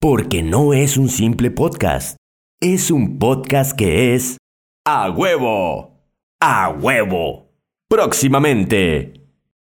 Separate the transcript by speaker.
Speaker 1: Porque no es un simple podcast, es un podcast que es a huevo, a huevo. Próximamente.